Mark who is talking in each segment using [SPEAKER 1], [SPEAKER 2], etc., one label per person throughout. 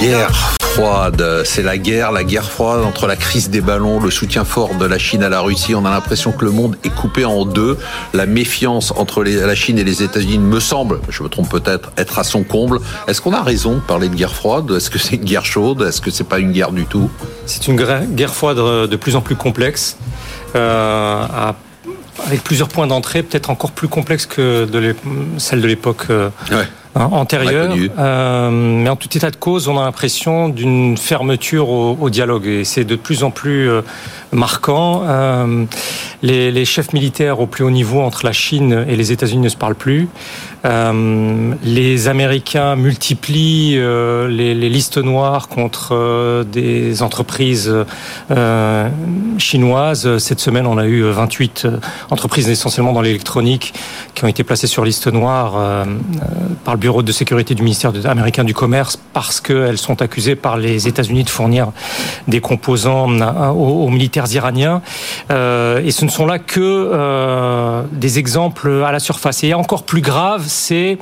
[SPEAKER 1] guerre froide. C'est la guerre, la guerre froide entre la crise des ballons, le soutien fort de la Chine à la Russie. On a l'impression que le monde est coupé en deux. La méfiance entre la Chine et les États-Unis me semble, je me trompe peut-être, être à son comble. Est-ce qu'on a raison de parler de guerre froide? Est-ce que c'est une guerre chaude? Est-ce que c'est pas une guerre du tout?
[SPEAKER 2] C'est une guerre froide de plus en plus complexe. Euh, avec plusieurs points d'entrée, peut-être encore plus complexe que de celle de l'époque euh, ouais. Hein, antérieure. Euh, mais en tout état de cause, on a l'impression d'une fermeture au, au, dialogue et c'est de plus en plus euh, marquant. Euh, les, les, chefs militaires au plus haut niveau entre la Chine et les États-Unis ne se parlent plus. Les Américains multiplient les, les, listes noires contre des entreprises chinoises. Cette semaine, on a eu 28 entreprises essentiellement dans l'électronique qui ont été placées sur liste noire par le bureau de sécurité du ministère américain du Commerce parce qu'elles sont accusées par les États-Unis de fournir des composants aux, aux militaires iraniens. et ce ne sont là que des exemples à la surface. Et encore plus grave, c'est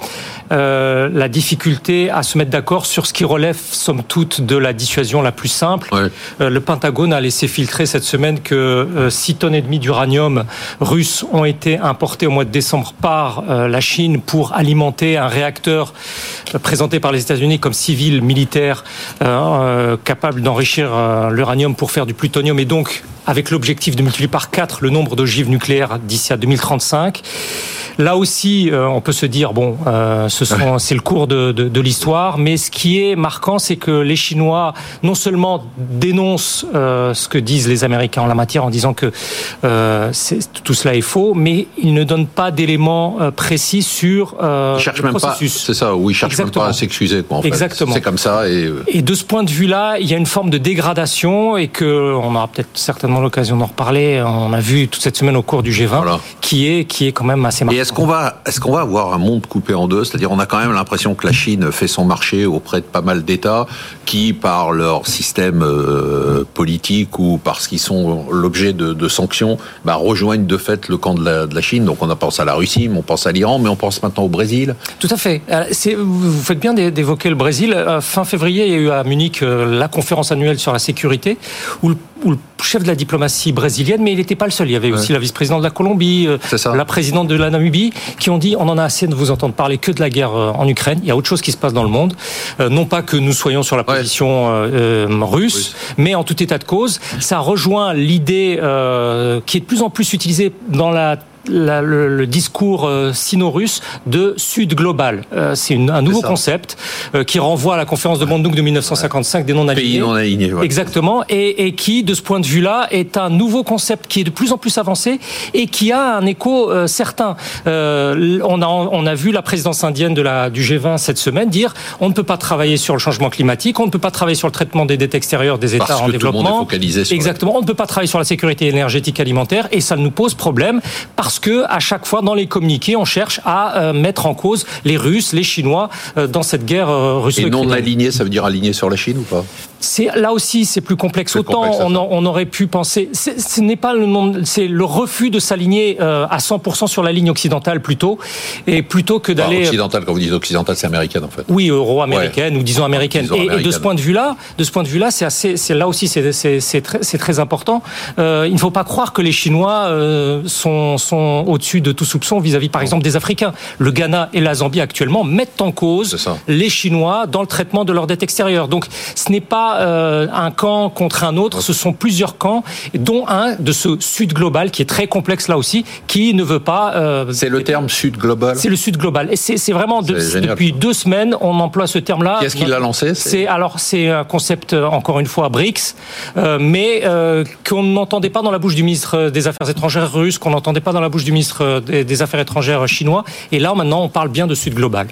[SPEAKER 2] euh, la difficulté à se mettre d'accord sur ce qui relève, somme toute, de la dissuasion la plus simple. Ouais. Euh, le Pentagone a laissé filtrer cette semaine que euh, 6 tonnes et demie d'uranium russe ont été importées au mois de décembre par euh, la Chine pour alimenter un réacteur euh, présenté par les États-Unis comme civil militaire euh, capable d'enrichir l'uranium pour faire du plutonium et donc avec l'objectif de multiplier par 4 le nombre d'ogives nucléaires d'ici à 2035. Là aussi, euh, on peut se dire bon, euh, ce sont, c'est le cours de, de, de l'histoire, mais ce qui est marquant, c'est que les Chinois non seulement dénoncent euh, ce que disent les Américains en la matière en disant que tout cela est faux, mais ils ne donnent pas d'éléments précis sur
[SPEAKER 1] ils cherchent le même processus. Pas, c'est ça, oui, ils cherchent Exactement. même pas à s'excuser. En fait.
[SPEAKER 2] Exactement.
[SPEAKER 1] C'est comme ça. Et...
[SPEAKER 2] et de ce point de vue-là, il y a une forme de dégradation et que on aura peut-être certainement l'occasion d'en reparler. On a vu toute cette semaine au cours du G20, voilà. qui est qui est quand même assez marquant.
[SPEAKER 1] Est-ce qu'on va, avoir un monde coupé en deux? C'est-à-dire, on a quand même l'impression que la Chine fait son marché auprès de pas mal d'États qui, par leur système euh, politique ou parce qu'ils sont l'objet de, sanctions, bah, rejoignent de fait le camp de la, Chine. Donc, on a pensé à la Russie, mais on pense à l'Iran, mais on pense maintenant au Brésil.
[SPEAKER 2] Tout à fait. Vous faites bien d'évoquer le Brésil. Euh, fin février, il y a eu à Munich euh, la conférence annuelle sur la sécurité, où où le chef de la diplomatie brésilienne, mais il n'était pas le seul. Il y avait ouais. aussi la vice-présidente de la Colombie, la présidente de la Namibie, qui ont dit on en a assez de vous entendre parler que de la guerre en Ukraine. Il y a autre chose qui se passe dans le monde. Euh, non pas que nous soyons sur la position ouais. euh, russe, oui. mais en tout état de cause, ça rejoint l'idée euh, qui est de plus en plus utilisée dans la la, le, le, discours euh, sino-russe de Sud global. Euh, c'est un nouveau concept euh, qui renvoie à la conférence de Bandung de 1955 ouais. des non-alignés.
[SPEAKER 1] Pays non-alignés.
[SPEAKER 2] Ouais. Exactement. Et, et, qui, de ce point de vue-là, est un nouveau concept qui est de plus en plus avancé et qui a un écho euh, certain. Euh, on, a, on a vu la présidence indienne de la, du G20 cette semaine dire on ne peut pas travailler sur le changement climatique, on ne peut pas travailler sur le traitement des dettes extérieures des États
[SPEAKER 1] Parce
[SPEAKER 2] en
[SPEAKER 1] que
[SPEAKER 2] développement.
[SPEAKER 1] Tout le monde est sur
[SPEAKER 2] Exactement. On ne peut pas travailler sur la sécurité énergétique alimentaire et ça nous pose problème parce que à chaque fois dans les communiqués, on cherche à euh, mettre en cause les Russes, les Chinois euh, dans cette guerre euh, russo
[SPEAKER 1] Et non aligné, ça veut dire aligné sur la Chine ou pas?
[SPEAKER 2] C'est là aussi c'est plus complexe. Autant complexe, on, on, aurait pu penser, ce n'est pas le nom, c'est le refus de s'aligner à 100% sur la ligne occidentale plutôt, et plutôt que d'aller
[SPEAKER 1] enfin, occidentale. Quand vous dites occidentale, c'est américaine en fait.
[SPEAKER 2] Oui, euro-américaine ouais. ou disons américaine. Disons et, américaine. et, de ce point de vue-là, de ce point de vue-là, c'est assez, c'est là aussi c'est c'est très, très important. Euh, il ne faut pas croire que les Chinois euh, sont sont au-dessus de tout soupçon vis-à-vis, -vis, par exemple, des Africains. Le Ghana et la Zambie actuellement mettent en cause les Chinois dans le traitement de leur dette extérieure. Donc, ce n'est pas euh, un camp contre un autre, ce sont plusieurs camps, dont un de ce Sud global qui est très complexe là aussi, qui ne veut pas.
[SPEAKER 1] Euh, c'est le terme Sud global?
[SPEAKER 2] C'est le Sud global, et c'est vraiment de, depuis deux semaines on emploie ce terme-là.
[SPEAKER 1] Qu'est-ce qu'il a lancé?
[SPEAKER 2] C'est alors c'est un concept euh, encore une fois BRICS, euh, mais qu'on n'entendait pas dans la bouche du ministre des Affaires étrangères russe, qu'on n'entendait pas dans la bouche du ministre des, des Affaires étrangères chinois, et là maintenant on parle bien de Sud global.